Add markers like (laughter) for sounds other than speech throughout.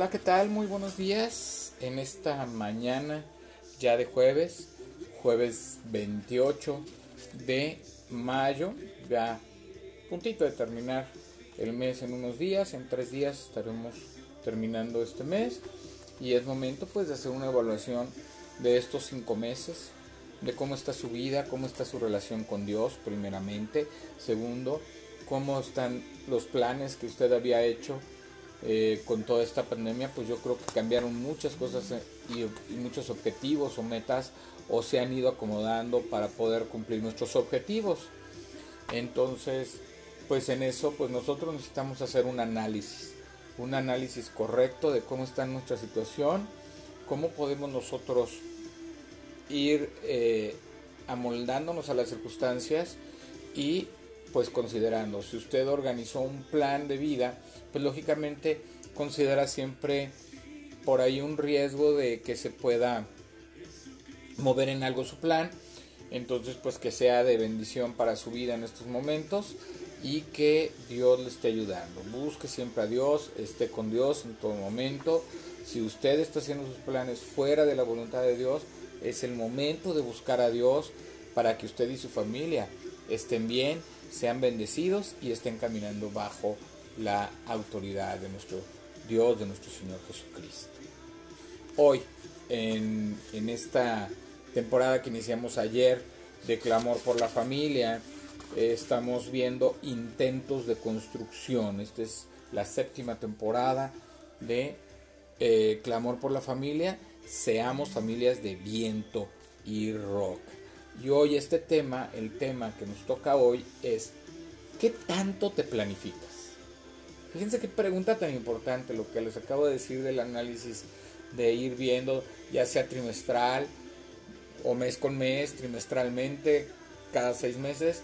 Hola, ¿qué tal? Muy buenos días en esta mañana ya de jueves, jueves 28 de mayo, ya puntito de terminar el mes en unos días, en tres días estaremos terminando este mes. Y es momento pues de hacer una evaluación de estos cinco meses, de cómo está su vida, cómo está su relación con Dios primeramente, segundo, cómo están los planes que usted había hecho eh, con toda esta pandemia, pues yo creo que cambiaron muchas cosas eh, y, muchos objetivos o metas o se han ido acomodando para poder cumplir nuestros objetivos. Entonces, pues en eso, pues nosotros necesitamos hacer un análisis, un análisis correcto de cómo está nuestra situación, cómo podemos nosotros ir eh, amoldándonos a las circunstancias y pues considerando, si usted organizó un plan de vida, pues lógicamente considera siempre por ahí un riesgo de que se pueda mover en algo su plan, entonces pues que sea de bendición para su vida en estos momentos y que Dios le esté ayudando. Busque siempre a Dios, esté con Dios en todo momento. Si usted está haciendo sus planes fuera de la voluntad de Dios, es el momento de buscar a Dios para que usted y su familia estén bien sean bendecidos y estén caminando bajo la autoridad de nuestro Dios, de nuestro Señor Jesucristo. Hoy, en, esta temporada que iniciamos ayer de Clamor por la Familia, estamos viendo intentos de construcción. Esta es la séptima temporada de eh, Clamor por la Familia. Seamos familias de viento y roca. Y hoy este tema, el tema que nos toca hoy es, ¿qué tanto te planificas? Fíjense qué pregunta tan importante lo que les acabo de decir del análisis de ir viendo, ya sea trimestral o mes con mes, trimestralmente, cada seis meses,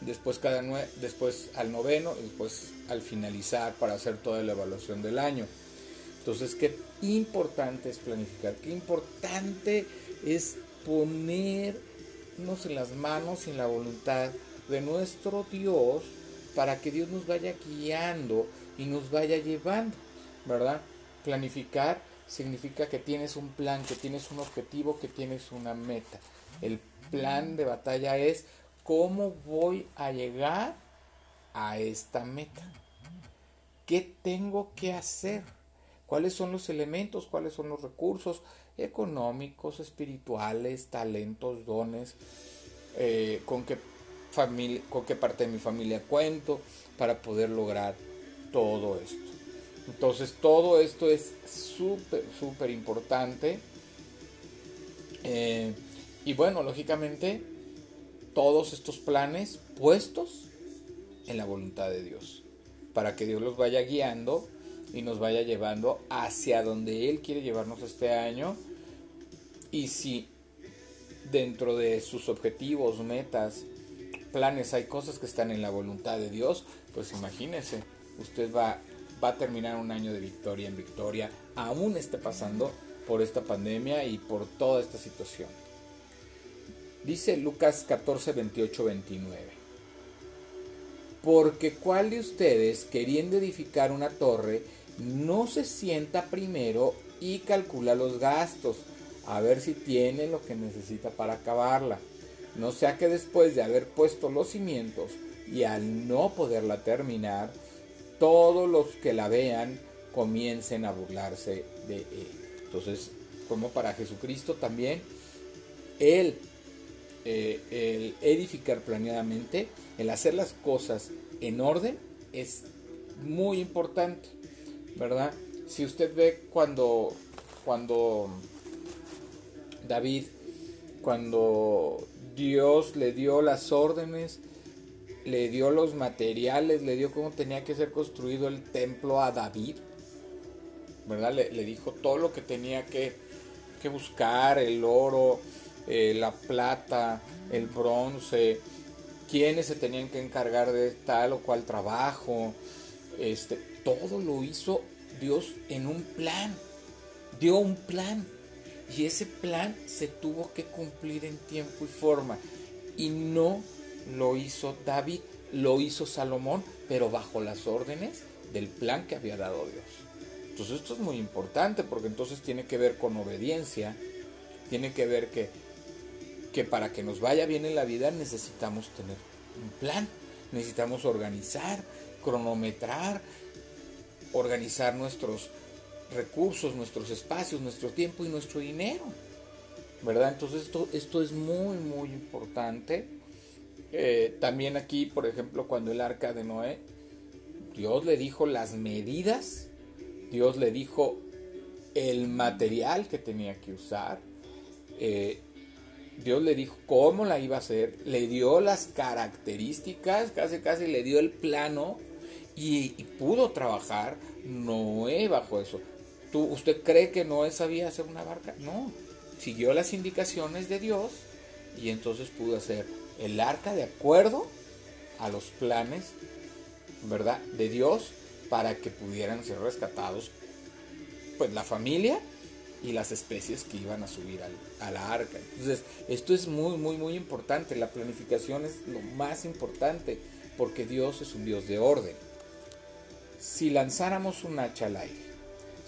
después, cada después al noveno después al finalizar para hacer toda la evaluación del año. Entonces, qué importante es planificar, qué importante es poner en las manos y en la voluntad de nuestro Dios para que Dios nos vaya guiando y nos vaya llevando, ¿verdad? Planificar significa que tienes un plan, que tienes un objetivo, que tienes una meta. El plan de batalla es cómo voy a llegar a esta meta. ¿Qué tengo que hacer? ¿Cuáles son los elementos? ¿Cuáles son los recursos? Económicos, espirituales, talentos, dones, eh, con, qué familia, con qué parte de mi familia cuento para poder lograr todo esto. Entonces todo esto es súper, súper importante. Eh, y bueno, lógicamente, todos estos planes puestos en la voluntad de Dios, para que Dios los vaya guiando y nos vaya llevando hacia donde Él quiere llevarnos este año y si dentro de sus objetivos, metas, planes hay cosas que están en la voluntad de Dios, pues imagínese, usted va, va a terminar un año de victoria en victoria, aún esté pasando por esta pandemia y por toda esta situación. Dice Lucas 14, 28, 29. Porque cuál de ustedes, queriendo edificar una torre, no se sienta primero y calcula los gastos a ver si tiene lo que necesita para acabarla. No sea que después de haber puesto los cimientos y al no poderla terminar, todos los que la vean comiencen a burlarse de él. Entonces, como para Jesucristo también, él, eh, el edificar planeadamente, el hacer las cosas en orden, es muy importante, ¿verdad? Si usted ve cuando, cuando David, cuando Dios le dio las órdenes, le dio los materiales, le dio cómo tenía que ser construido el templo a David, ¿verdad? Le, dijo todo lo que tenía que, buscar, el oro, eh, la plata, el bronce, quiénes se tenían que encargar de tal o cual trabajo, este, todo lo hizo Dios en un plan, dio un plan. Y ese plan se tuvo que cumplir en tiempo y forma. Y no lo hizo David, lo hizo Salomón, pero bajo las órdenes del plan que había dado Dios. Entonces esto es muy importante porque entonces tiene que ver con obediencia, tiene que ver que, que para que nos vaya bien en la vida necesitamos tener un plan, necesitamos organizar, cronometrar, organizar nuestros recursos, nuestros espacios, nuestro tiempo y nuestro dinero. ¿Verdad? Entonces esto, esto es muy, muy importante. Eh, también aquí, por ejemplo, cuando el arca de Noé, Dios le dijo las medidas, Dios le dijo el material que tenía que usar, eh, Dios le dijo cómo la iba a hacer, le dio las características, casi casi le dio el plano y, pudo trabajar Noé bajo eso. ¿Tú, ¿Usted cree que Noé sabía hacer una barca? No, siguió las indicaciones de Dios y entonces pudo hacer el arca de acuerdo a los planes, ¿verdad? De Dios para que pudieran ser rescatados pues la familia y las especies que iban a subir a la arca. Entonces, esto es muy, muy, muy importante. La planificación es lo más importante porque Dios es un Dios de orden. Si lanzáramos un hacha al aire,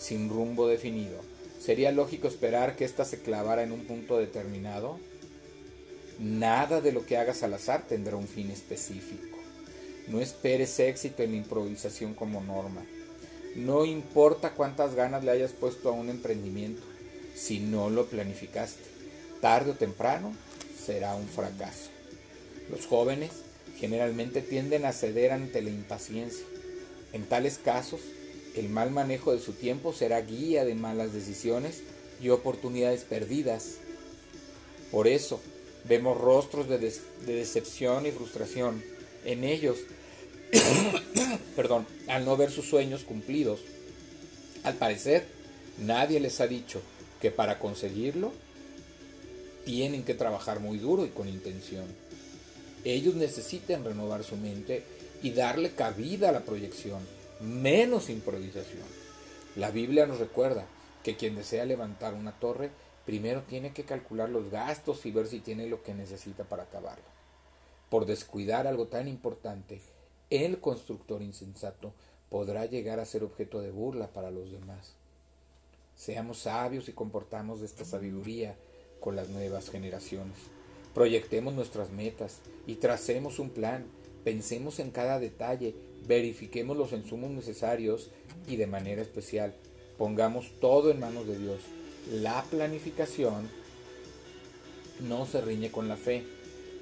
sin rumbo definido, ¿sería lógico esperar que ésta se clavara en un punto determinado? Nada de lo que hagas al azar tendrá un fin específico. No esperes éxito en la improvisación como norma. No importa cuántas ganas le hayas puesto a un emprendimiento, si no lo planificaste, tarde o temprano será un fracaso. Los jóvenes generalmente tienden a ceder ante la impaciencia. En tales casos, el mal manejo de su tiempo será guía de malas decisiones y oportunidades perdidas. Por eso, vemos rostros de, decepción y frustración en ellos (coughs) perdón, al no ver sus sueños cumplidos. Al parecer, nadie les ha dicho que para conseguirlo tienen que trabajar muy duro y con intención. Ellos necesitan renovar su mente y darle cabida a la proyección, menos improvisación. La Biblia nos recuerda que quien desea levantar una torre primero tiene que calcular los gastos y ver si tiene lo que necesita para acabarla. Por descuidar algo tan importante, el constructor insensato podrá llegar a ser objeto de burla para los demás. Seamos sabios y comportamos esta sabiduría con las nuevas generaciones. Proyectemos nuestras metas y tracemos un plan. Pensemos en cada detalle, verifiquemos los insumos necesarios y de manera especial pongamos todo en manos de Dios. La planificación no se riñe con la fe.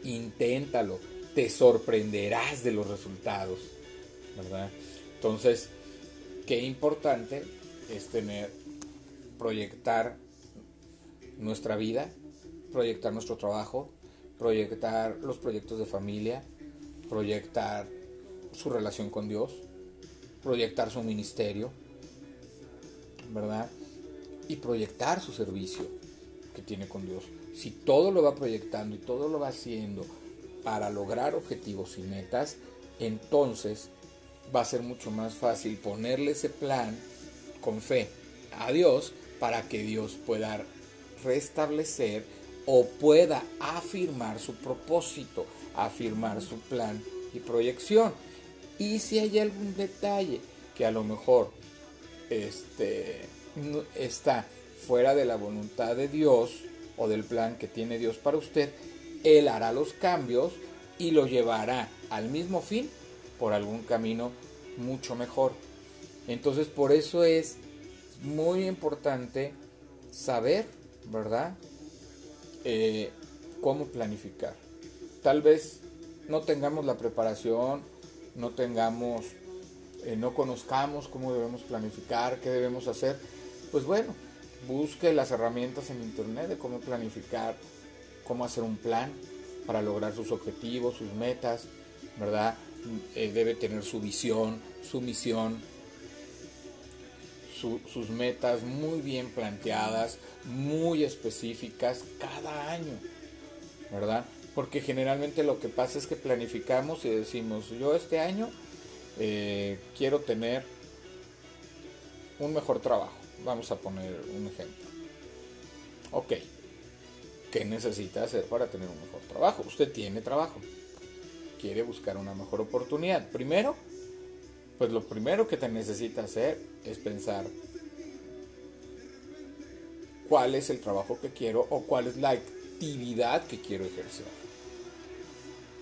Inténtalo, te sorprenderás de los resultados, ¿verdad? Entonces, qué importante es tener, proyectar nuestra vida, proyectar nuestro trabajo, proyectar los proyectos de familia, proyectar su relación con Dios, proyectar su ministerio, ¿verdad? Y proyectar su servicio que tiene con Dios. Si todo lo va proyectando y todo lo va haciendo para lograr objetivos y metas, entonces va a ser mucho más fácil ponerle ese plan con fe a Dios para que Dios pueda restablecer o pueda afirmar su propósito, afirmar su plan y proyección. Y si hay algún detalle que a lo mejor este, está fuera de la voluntad de Dios o del plan que tiene Dios para usted, él hará los cambios y lo llevará al mismo fin por algún camino mucho mejor. Entonces por eso es muy importante saber, ¿verdad? Eh, cómo planificar. Tal vez no tengamos la preparación, no tengamos, eh, no conozcamos cómo debemos planificar, qué debemos hacer. Pues bueno, busque las herramientas en internet de cómo planificar cómo hacer un plan para lograr sus objetivos, sus metas, ¿verdad? Eh, debe tener su visión, su misión, sus metas muy bien planteadas, muy específicas cada año, ¿verdad? Porque generalmente lo que pasa es que planificamos y decimos, yo este año eh, quiero tener un mejor trabajo. Vamos a poner un ejemplo. Ok, ¿Qué necesita hacer para tener un mejor trabajo? Usted tiene trabajo. Quiere buscar una mejor oportunidad. Primero, pues lo primero que te necesita hacer es pensar cuál es el trabajo que quiero o cuál es la actividad que quiero ejercer.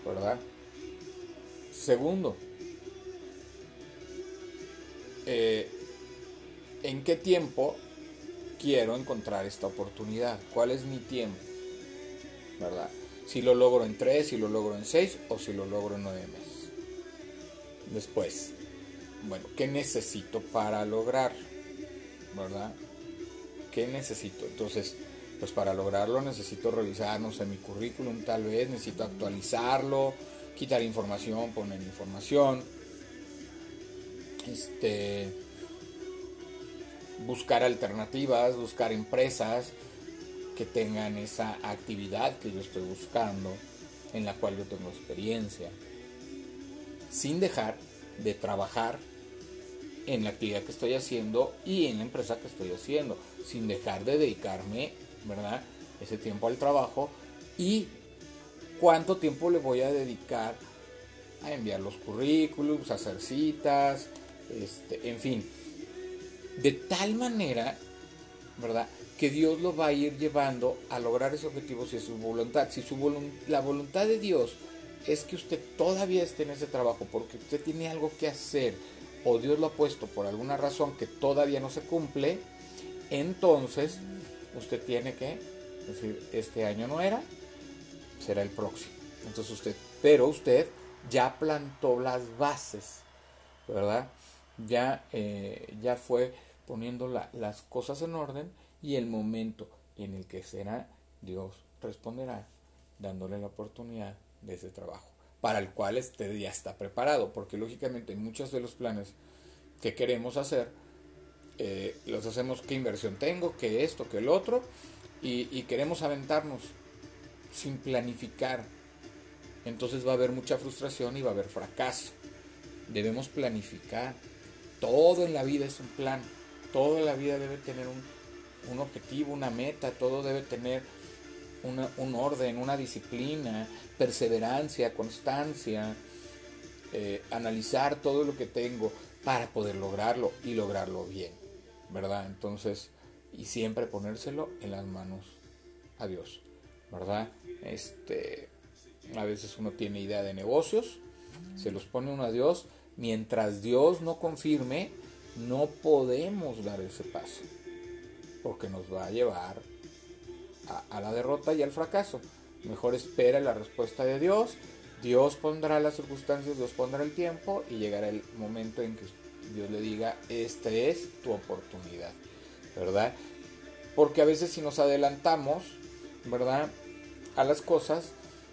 ¿Verdad? Segundo, eh, ¿en qué tiempo quiero encontrar esta oportunidad? ¿Cuál es mi tiempo? ¿Verdad? Si lo logro en tres, si lo logro en seis o si lo logro en nueve meses. Después, bueno, ¿qué necesito para lograr? ¿Verdad? ¿Qué necesito? Entonces, pues para lograrlo necesito revisar, no sé, mi currículum tal vez, necesito actualizarlo, quitar información, poner información, este, buscar alternativas, buscar empresas que tengan esa actividad que yo estoy buscando, en la cual yo tengo experiencia, sin dejar de trabajar en la actividad que estoy haciendo y en la empresa que estoy haciendo, sin dejar de dedicarme, ¿verdad? Ese tiempo al trabajo y cuánto tiempo le voy a dedicar a enviar los currículums, hacer citas, este, en fin, de tal manera, ¿verdad? Que Dios lo va a ir llevando a lograr ese objetivo si es su voluntad. Si su la voluntad de Dios es que usted todavía esté en ese trabajo porque usted tiene algo que hacer o Dios lo ha puesto por alguna razón que todavía no se cumple, entonces usted tiene que decir, este año no era, será el próximo. Entonces usted, pero usted ya plantó las bases, ¿verdad? Ya, eh, ya fue poniendo las cosas en orden y el momento en el que será, Dios responderá dándole la oportunidad de ese trabajo, para el cual usted ya está preparado, porque lógicamente muchos de los planes que queremos hacer, eh, los hacemos qué inversión tengo, qué esto, qué el otro, y, queremos aventarnos sin planificar. Entonces va a haber mucha frustración y va a haber fracaso. Debemos planificar. Todo en la vida es un plan. Todo en la vida debe tener un, objetivo, una meta. Todo debe tener un orden, una disciplina, perseverancia, constancia. Eh, analizar todo lo que tengo para poder lograrlo y lograrlo bien. ¿Verdad? Entonces y siempre ponérselo en las manos a Dios, ¿verdad? Este, a veces uno tiene idea de negocios, se los pone uno a Dios, mientras Dios no confirme, no podemos dar ese paso, porque nos va a llevar a, a la derrota y al fracaso. Mejor espera la respuesta de Dios, Dios pondrá las circunstancias, Dios pondrá el tiempo y llegará el momento en que Dios le diga, esta es tu oportunidad. ¿verdad? Porque a veces si nos adelantamos, ¿verdad? A las cosas,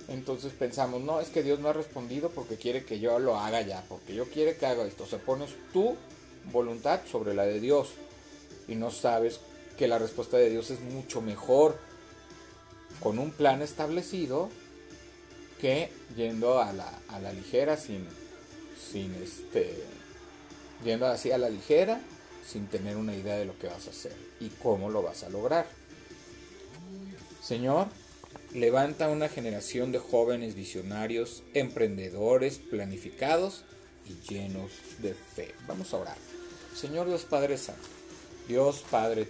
entonces pensamos, no, es que Dios no ha respondido porque quiere que yo lo haga ya, porque yo quiere que haga esto. se pones tu voluntad sobre la de Dios y no sabes que la respuesta de Dios es mucho mejor con un plan establecido que yendo a la, a la ligera sin, sin este, yendo así a la ligera sin tener una idea de lo que vas a hacer y cómo lo vas a lograr. Señor, levanta una generación de jóvenes visionarios, emprendedores, planificados y llenos de fe. Vamos a orar. Señor Dios Padre Santo, Dios Padre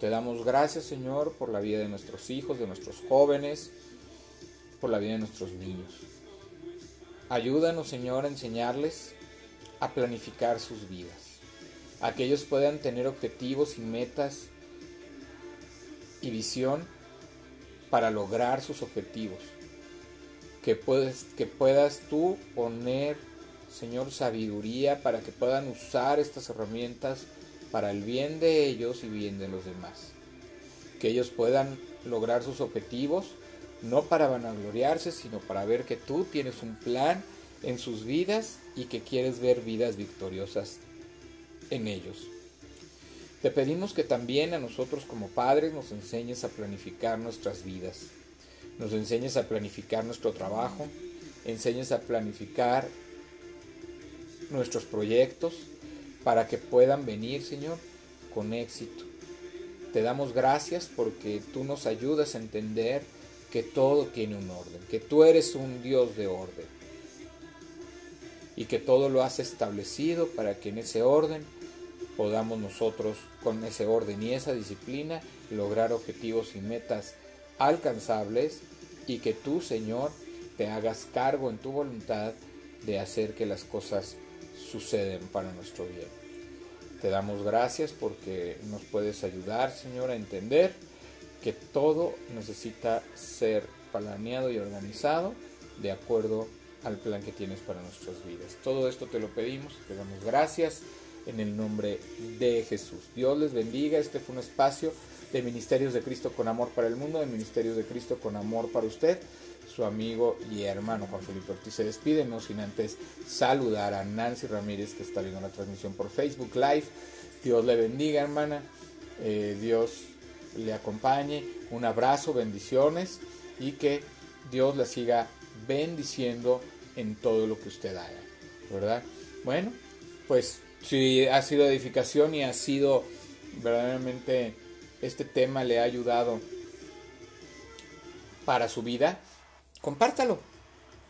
te damos gracias Señor por la vida de nuestros hijos, de nuestros jóvenes, por la vida de nuestros niños. Ayúdanos Señor a enseñarles a planificar sus vidas a que ellos puedan tener objetivos y metas y visión para lograr sus objetivos. Que, puedes, que puedas tú poner, Señor, sabiduría para que puedan usar estas herramientas para el bien de ellos y bien de los demás. Que ellos puedan lograr sus objetivos, no para vanagloriarse, sino para ver que tú tienes un plan en sus vidas y que quieres ver vidas victoriosas en ellos. Te pedimos que también a nosotros como padres nos enseñes a planificar nuestras vidas, nos enseñes a planificar nuestro trabajo, enseñes a planificar nuestros proyectos para que puedan venir, Señor, con éxito. Te damos gracias porque tú nos ayudas a entender que todo tiene un orden, que tú eres un Dios de orden y que todo lo has establecido para que en ese orden podamos nosotros con ese orden y esa disciplina lograr objetivos y metas alcanzables y que tú, Señor, te hagas cargo en tu voluntad de hacer que las cosas suceden para nuestro bien. Te damos gracias porque nos puedes ayudar, Señor, a entender que todo necesita ser planeado y organizado de acuerdo al plan que tienes para nuestras vidas. Todo esto te lo pedimos, te damos gracias en el nombre de Jesús. Dios les bendiga. Este fue un espacio de Ministerios de Cristo con Amor para el Mundo, de Ministerios de Cristo con Amor para usted. Su amigo y hermano Juan Felipe Ortiz se despide, no sin antes saludar a Nancy Ramírez que está viendo la transmisión por Facebook Live. Dios le bendiga, hermana. Eh, Dios le acompañe. Un abrazo, bendiciones y que Dios la siga bendiciendo en todo lo que usted haga, ¿verdad? Bueno, pues si ha sido edificación y ha sido verdaderamente este tema le ha ayudado para su vida, compártalo.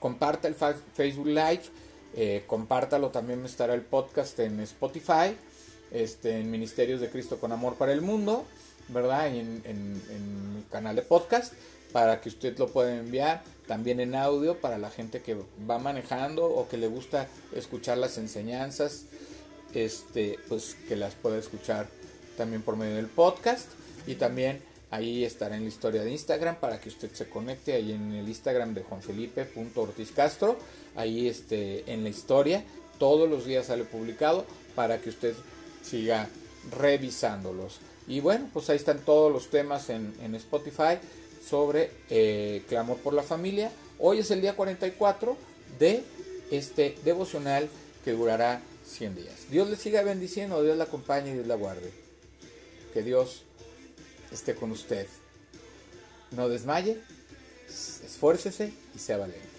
Comparta el Facebook Live, eh, compártalo también estará el podcast en Spotify, este, en Ministerios de Cristo con Amor para el Mundo, ¿verdad? En, en mi canal de podcast para que usted lo pueda enviar también en audio para la gente que va manejando o que le gusta escuchar las enseñanzas este, pues que las pueda escuchar también por medio del podcast. Y también ahí estará en la historia de Instagram para que usted se conecte ahí en el Instagram de Juan Felipe Castro. Ahí este en la historia todos los días sale publicado para que usted siga revisándolos. Y bueno pues ahí están todos los temas en Spotify sobre eh, clamor por la familia hoy es el día 44 de este devocional que durará 100 días. Dios le siga bendiciendo, Dios la acompañe y Dios la guarde. Que Dios esté con usted. No desmaye, esfuércese y sea valiente.